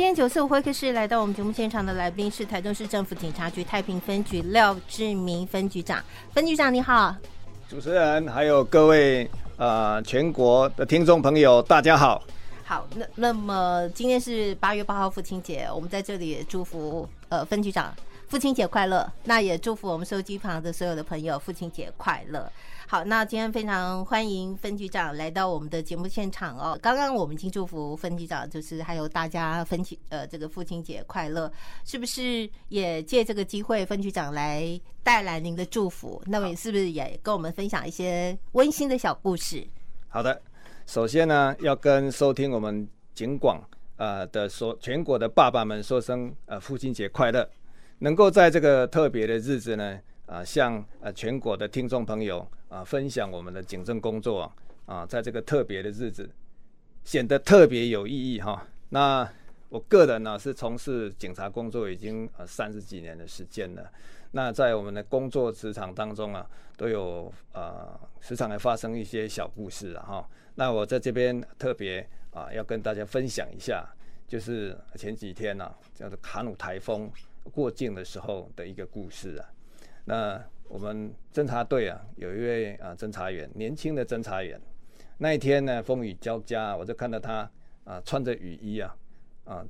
今天九四五会客室来到我们节目现场的来宾是台中市政府警察局太平分局廖志明分局长。分局长你好，主持人还有各位呃全国的听众朋友，大家好。好，那那么今天是八月八号父亲节，我们在这里也祝福呃分局长父亲节快乐。那也祝福我们收机旁的所有的朋友父亲节快乐。好，那今天非常欢迎分局长来到我们的节目现场哦。刚刚我们已经祝福分局长，就是还有大家分局呃这个父亲节快乐，是不是也借这个机会，分局长来带来您的祝福？那么是不是也跟我们分享一些温馨的小故事？好的，首先呢，要跟收听我们警广呃的说全国的爸爸们说声呃父亲节快乐，能够在这个特别的日子呢。啊，向呃全国的听众朋友啊分享我们的警政工作啊，在这个特别的日子显得特别有意义哈。那我个人呢是从事警察工作已经呃三十几年的时间了。那在我们的工作职场当中啊，都有呃时常会发生一些小故事啊哈。那我在这边特别啊要跟大家分享一下，就是前几天呢叫做卡努台风过境的时候的一个故事啊。那我们侦查队啊，有一位啊侦查员，年轻的侦查员。那一天呢，风雨交加，我就看到他啊穿着雨衣啊啊，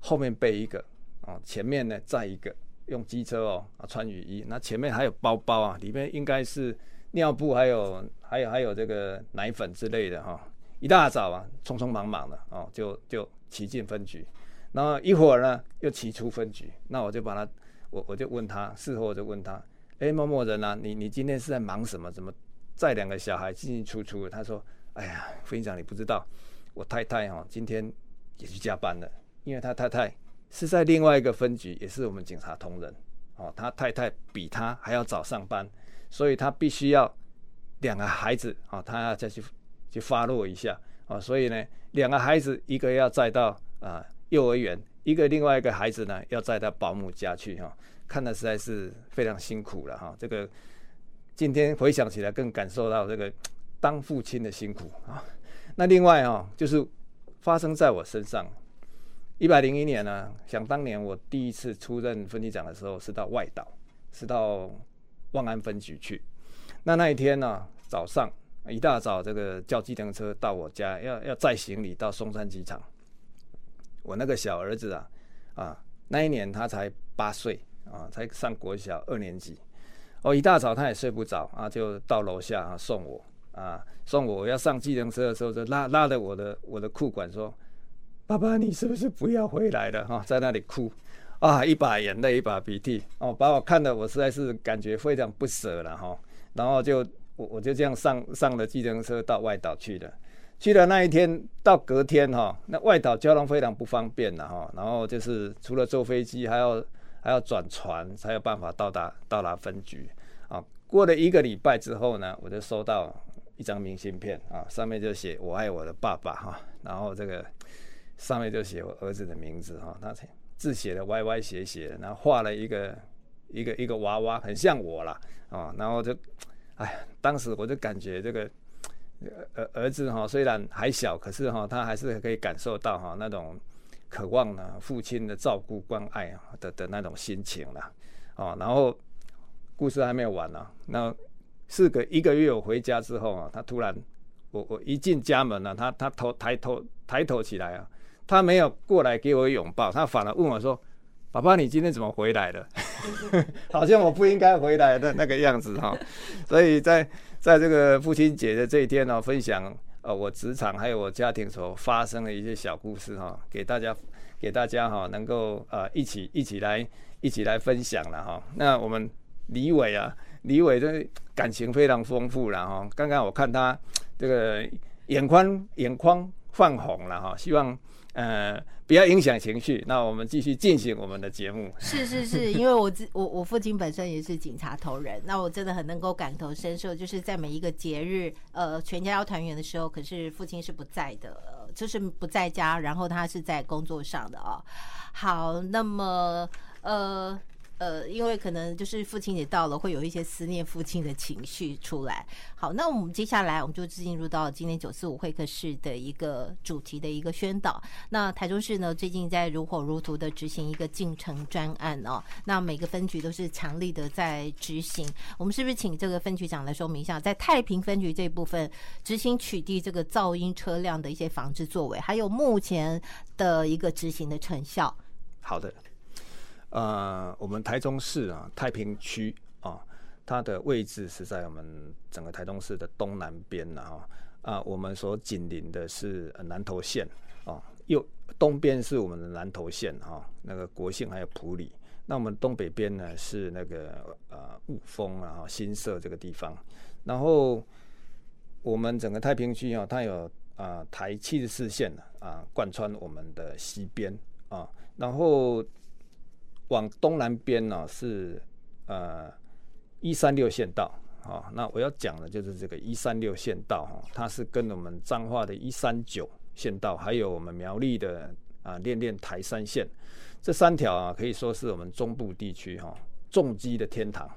后面背一个啊，前面呢载一个，用机车哦啊穿雨衣，那前面还有包包啊，里面应该是尿布，还有还有还有这个奶粉之类的哈、一大早啊，匆匆忙忙的哦、啊，就就骑进分局，然后一会儿呢又骑出分局，那我就把他。我我就问他，事后我就问他，哎、欸，某某人啊，你你今天是在忙什么？怎么载两个小孩进进出出的？他说，哎呀，副警长你不知道，我太太哈今天也去加班了，因为他太太是在另外一个分局，也是我们警察同仁，哦，他太太比他还要早上班，所以他必须要两个孩子啊，他要再去去发落一下啊，所以呢，两个孩子一个要载到啊幼儿园。一个另外一个孩子呢，要载到保姆家去哈，看的实在是非常辛苦了哈。这个今天回想起来，更感受到这个当父亲的辛苦啊。那另外啊，就是发生在我身上。一百零一年呢，想当年我第一次出任分局长的时候，是到外岛，是到万安分局去。那那一天呢，早上一大早，这个叫计程车到我家，要要载行李到松山机场。我那个小儿子啊，啊，那一年他才八岁啊，才上国小二年级。哦，一大早他也睡不着啊，就到楼下啊送我啊，送我要上计程车的时候，就拉拉着我的我的裤管说：“爸爸，你是不是不要回来了？”哈、啊，在那里哭啊，一把眼泪一把鼻涕哦，把我看的我实在是感觉非常不舍了哈、然后就我我就这样上上了计程车到外岛去了。去了那一天到隔天哈，那外岛交通非常不方便了哈，然后就是除了坐飞机，还要还要转船才有办法到达到达分局啊。过了一个礼拜之后呢，我就收到一张明信片啊，上面就写我爱我的爸爸哈，然后这个上面就写我儿子的名字哈，他字写的歪歪斜斜的，然后画了一个一个一个娃娃，很像我啦啊，然后就哎，当时我就感觉这个。儿儿子哈虽然还小，可是哈他还是可以感受到哈那种渴望呢父亲的照顾关爱啊的的那种心情了哦。然后故事还没有完呢，那四个一个月我回家之后啊，他突然我我一进家门呢，他他头抬头抬头起来啊，他没有过来给我拥抱，他反而问我说：“爸爸，你今天怎么回来了？” 好像我不应该回来的那个样子哈。所以在。在这个父亲节的这一天呢，分享呃我职场还有我家庭所发生的一些小故事哈，给大家给大家哈能够呃一起一起来一起来分享了哈。那我们李伟啊，李伟的感情非常丰富了哈。刚刚我看他这个眼眶眼眶泛红了哈，希望。呃，不要影响情绪。那我们继续进行我们的节目。是是是，因为我自我我父亲本身也是警察头人，那我真的很能够感同身受，就是在每一个节日，呃，全家要团圆的时候，可是父亲是不在的，就是不在家，然后他是在工作上的哦。好，那么呃，呃，因为可能就是父亲节到了，会有一些思念父亲的情绪出来。好，那我们接下来我们就进入到今年九四五会客室的一个主题的一个宣导。那台中市呢，最近在如火如荼的执行一个进城专案哦。那每个分局都是强力的在执行。我们是不是请这个分局长来说明一下，在太平分局这部分执行取缔这个噪音车辆的一些防治作为，还有目前的一个执行的成效？好的。呃，我们台中市啊，太平区啊，它的位置是在我们整个台中市的东南边呢，哈啊，我们所紧邻的是南投县啊，右东边是我们的南投县哈，那个国姓还有埔里，那我们东北边呢是那个呃雾峰啊、新社这个地方，然后我们整个太平区啊，它有啊台七十四线啊贯穿我们的西边啊，然后。往东南边呢、是呃一三六县道啊，那我要讲的就是这个一三六县道哈，它是跟我们彰化的一三九县道，还有我们苗栗的啊练练台三线这三条啊，可以说是我们中部地区哈重机的天堂，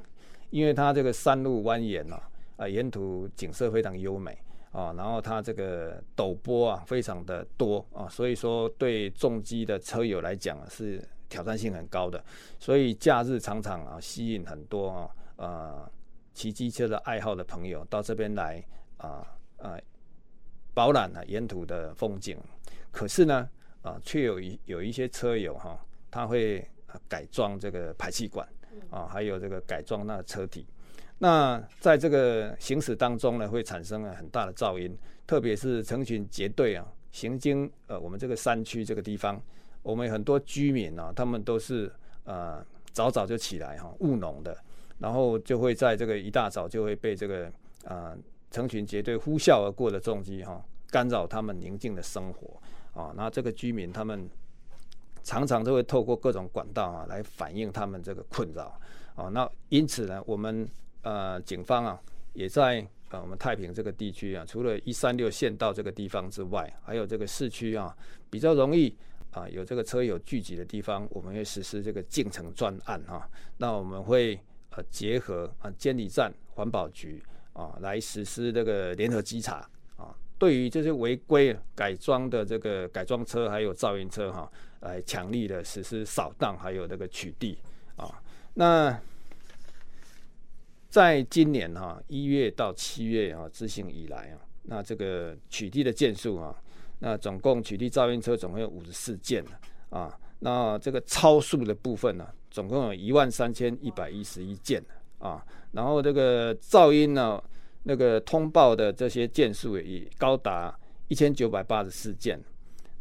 因为它这个山路蜿蜒呐啊，沿途景色非常优美啊，然后它这个陡坡啊非常的多啊，所以说对重机的车友来讲是。挑战性很高的，所以假日常常啊吸引很多啊呃骑机车的爱好的朋友到这边来啊啊饱览啊沿途的风景。可是呢啊，却有一有一些车友哈、啊，他会改装这个排气管啊，还有这个改装那个车体。那在这个行驶当中呢，会产生了很大的噪音，特别是成群结队啊行经呃我们这个山区这个地方。我们很多居民啊，他们都是呃早早就起来哈务农的，然后就会在这个一大早就会被这个呃成群结队呼啸而过的重机哈干扰他们宁静的生活啊。那这个居民他们常常都会透过各种管道啊来反映他们这个困扰啊。那因此呢，我们呃警方啊也在呃我们太平这个地区啊，除了一三六县道这个地方之外，还有这个市区啊比较容易。啊，有这个车友聚集的地方，我们会实施这个进城专案哈、那我们会呃结合啊监理站、环保局啊来实施这个联合稽查啊。对于这些违规改装的这个改装车还有噪音车哈、来强力的实施扫荡还有这个取缔啊。那在今年哈、一月到七月啊执行以来啊，那这个取缔的件数啊。那总共取缔噪音车总共有五十四件啊，那这个超速的部分呢、总共有一万三千一百一十一件啊，然后这个噪音呢，那个通报的这些件数也高达一千九百八十四件。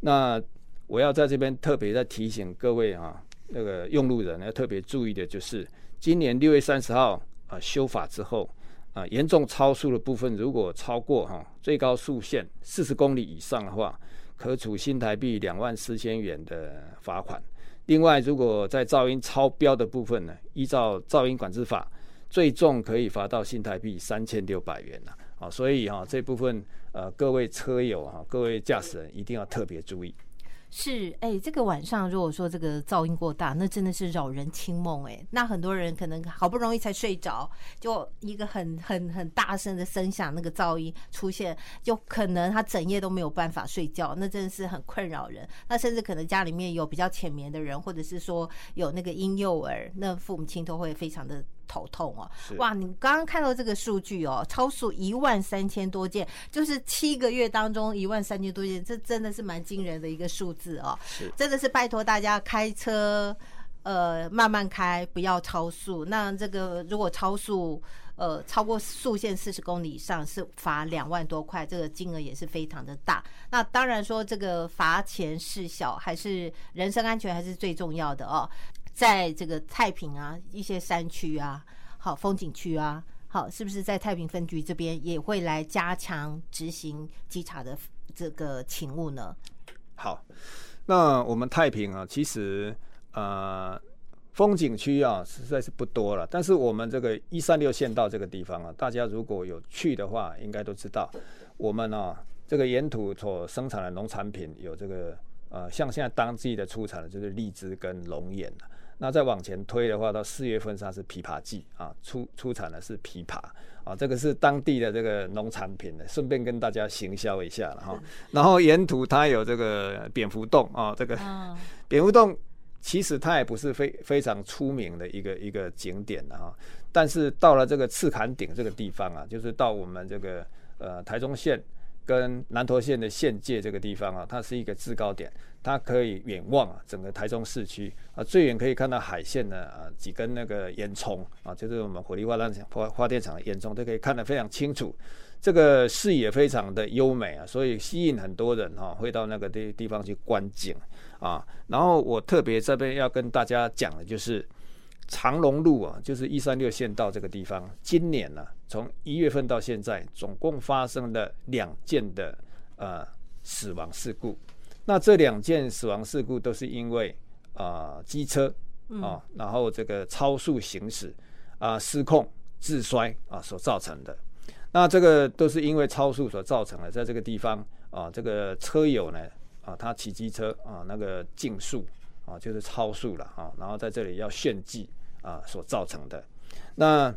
那我要在这边特别再提醒各位啊，那个用路人要特别注意的就是，今年六月三十号啊修法之后。啊，严重超速的部分，如果超过哈最高速限四十公里以上的话，可处新台币两万四千元的罚款。另外，如果在噪音超标的部分呢，依照噪音管制法，最重可以罚到新台币三千六百元了。啊，所以哈这部分呃各位车友哈，各位驾驶人一定要特别注意。是，哎、欸，这个晚上如果说这个噪音过大，那真的是扰人清梦，哎，那很多人可能好不容易才睡着，就一个很很很大声的声响，那个噪音出现，就可能他整夜都没有办法睡觉，那真的是很困扰人。那甚至可能家里面有比较浅眠的人，或者是说有那个婴幼儿，那父母亲都会非常的。头痛哦，哇！你刚刚看到这个数据哦，超速一万三千多件，就是七个月当中一万三千多件，这真的是蛮惊人的一个数字哦。是，真的是拜托大家开车，呃，慢慢开，不要超速。那这个如果超速，呃，超过速限四十公里以上，是罚两万多块，这个金额也是非常的大。那当然说这个罚钱事小，还是人身安全还是最重要的哦。在这个太平啊，一些山区啊，好风景区啊，好，是不是在太平分局这边也会来加强执行稽查的这个勤务呢？好，那我们太平啊，其实呃风景区啊实在是不多了，但是我们这个一三六县道这个地方啊，大家如果有去的话，应该都知道，我们啊这个沿途所生产的农产品有这个呃，像现在当季的出产的就是荔枝跟龙眼那再往前推的话，到四月份它是枇杷季啊，出出产的是枇杷啊，这个是当地的这个农产品的，顺便跟大家行销一下了哈。然后沿途它有这个蝙蝠洞啊，这个蝙蝠洞其实它也不是非非常出名的一个一个景点的哈，但是到了这个赤坎顶这个地方啊，就是到我们这个呃台中县。跟南投县的县界这个地方啊，它是一个制高点，它可以远望啊整个台中市区啊，最远可以看到海线的啊几根那个烟囱啊，就是我们火力发电厂发发电厂的烟囱都可以看得非常清楚，这个视野非常的优美啊，所以吸引很多人哈会到那个地地方去观景啊。然后我特别这边要跟大家讲的就是。长龙路啊，就是一三六县道这个地方，今年呢、啊，从一月份到现在，总共发生了两件的呃死亡事故。那这两件死亡事故都是因为啊、呃、机车啊，然后这个超速行驶啊、呃、失控自摔啊所造成的。那这个都是因为超速所造成的，在这个地方啊，这个车友呢啊，他骑机车啊那个竞速啊就是超速了啊，然后在这里要炫技。啊，所造成的那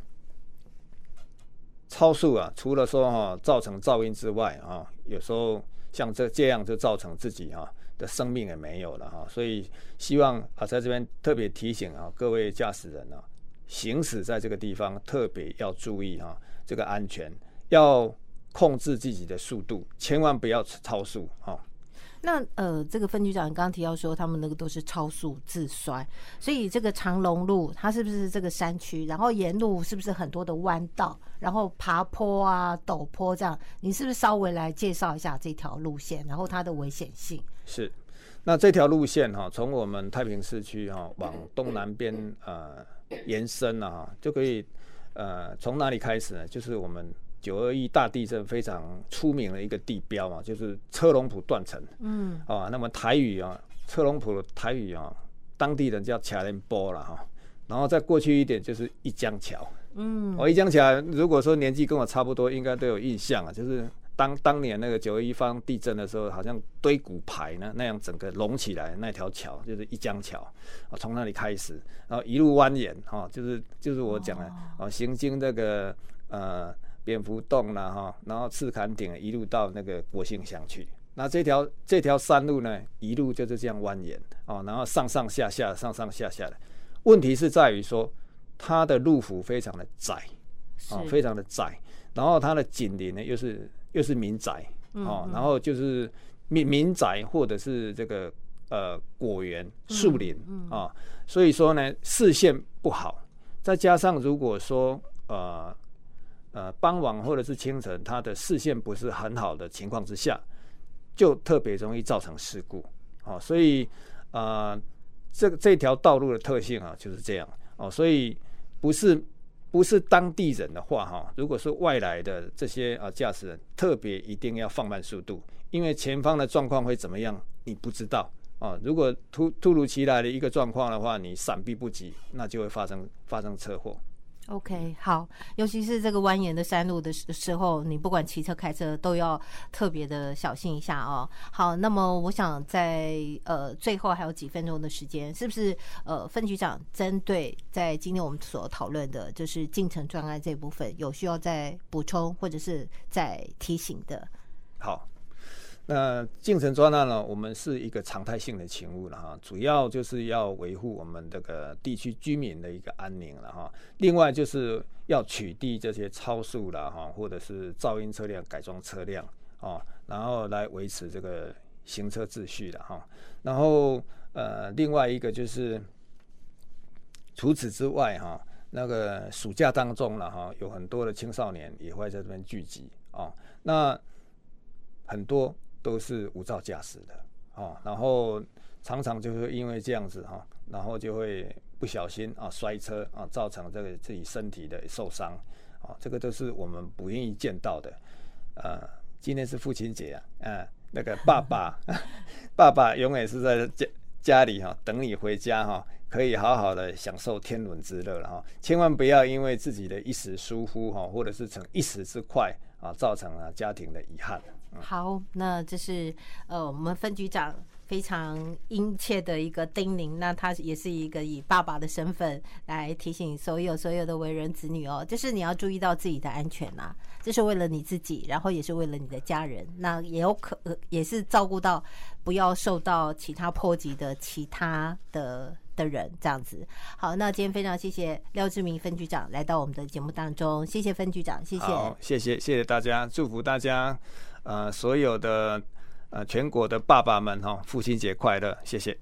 超速啊，除了说哈、造成噪音之外啊，有时候像这这样就造成自己啊的生命也没有了哈、所以希望啊在这边特别提醒啊各位驾驶人啊，行驶在这个地方特别要注意啊这个安全，要控制自己的速度，千万不要超速啊。那呃，这个分局长刚刚提到说，他们那个都是超速自摔，所以这个长龙路它是不是这个山区？然后沿路是不是很多的弯道，然后爬坡啊、陡坡这样？你是不是稍微来介绍一下这条路线，然后它的危险性？是，那这条路线哈，从我们太平市区哈往东南边呃延伸了啊，就可以呃从哪里开始呢？就是我们。九二一大地震非常出名的一个地标嘛，就是车笼埔断层。嗯，啊，那么台语啊，车笼埔的台语啊，当地人叫卡连波了哈。然后再过去一点就是一江桥。嗯，我一江桥，如果说年纪跟我差不多，应该都有印象啊。就是当当年那个九二一方地震的时候，好像堆骨牌呢那样整个隆起来那条桥，就是一江桥啊，从那里开始，然后一路蜿蜒哈，就是就是我讲的啊，行经这个呃。蝙蝠洞了哈，然后赤坎顶一路到那个国姓乡去。那这条这条山路呢，一路就是这样蜿蜒哦，然后上上下下，上上下下的。问题是在于说，它的路幅非常的窄，哦，非常的窄。然后它的紧邻呢，又是又是民宅哦，然后就是民民宅或者是这个呃果园树林啊，所以说呢视线不好。再加上如果说呃。呃，傍晚或者是清晨，它的视线不是很好的情况之下，就特别容易造成事故。哦，所以啊、这这条道路的特性啊就是这样。哦，所以不是不是当地人的话，哈、如果是外来的这些啊驾驶人，特别一定要放慢速度，因为前方的状况会怎么样，你不知道。啊、哦，如果突突如其来的一个状况的话，你闪避不及，那就会发生发生车祸。OK，好，尤其是这个蜿蜒的山路的时候，你不管骑车开车都要特别的小心一下哦。好，那么我想在呃最后还有几分钟的时间，是不是呃分局长针对在今天我们所讨论的，就是进城专案这部分，有需要再补充或者是再提醒的？好。那进城专案呢？我们是一个常态性的勤务了哈，主要就是要维护我们这个地区居民的一个安宁了哈。另外就是要取缔这些超速了哈，或者是噪音车辆、改装车辆啊，然后来维持这个行车秩序的哈。然后呃，另外一个就是除此之外哈，那个暑假当中了哈，有很多的青少年也会在这边聚集啊，那很多。都是无照驾驶的啊，然后常常就是因为这样子哈，然后就会不小心啊摔车啊，造成这个自己身体的受伤啊，这个都是我们不愿意见到的。呃，今天是父亲节啊，嗯，那个爸爸，爸爸永远是在家家里哈等你回家哈，可以好好的享受天伦之乐了哈，千万不要因为自己的一时疏忽哈，或者是逞一时之快啊，造成了家庭的遗憾。好，那这是呃我们分局长非常殷切的一个叮咛，那他也是一个以爸爸的身份来提醒所有所有的为人子女哦，就是你要注意到自己的安全呐、啊，这是为了你自己，然后也是为了你的家人，那也有可也是照顾到不要受到其他波及的其他的的人这样子。好，那今天非常谢谢廖志明分局长来到我们的节目当中，谢谢分局长，谢谢，好，谢谢，谢谢大家，祝福大家，呃，所有的。呃，全国的爸爸们哈，父亲节快乐！谢谢。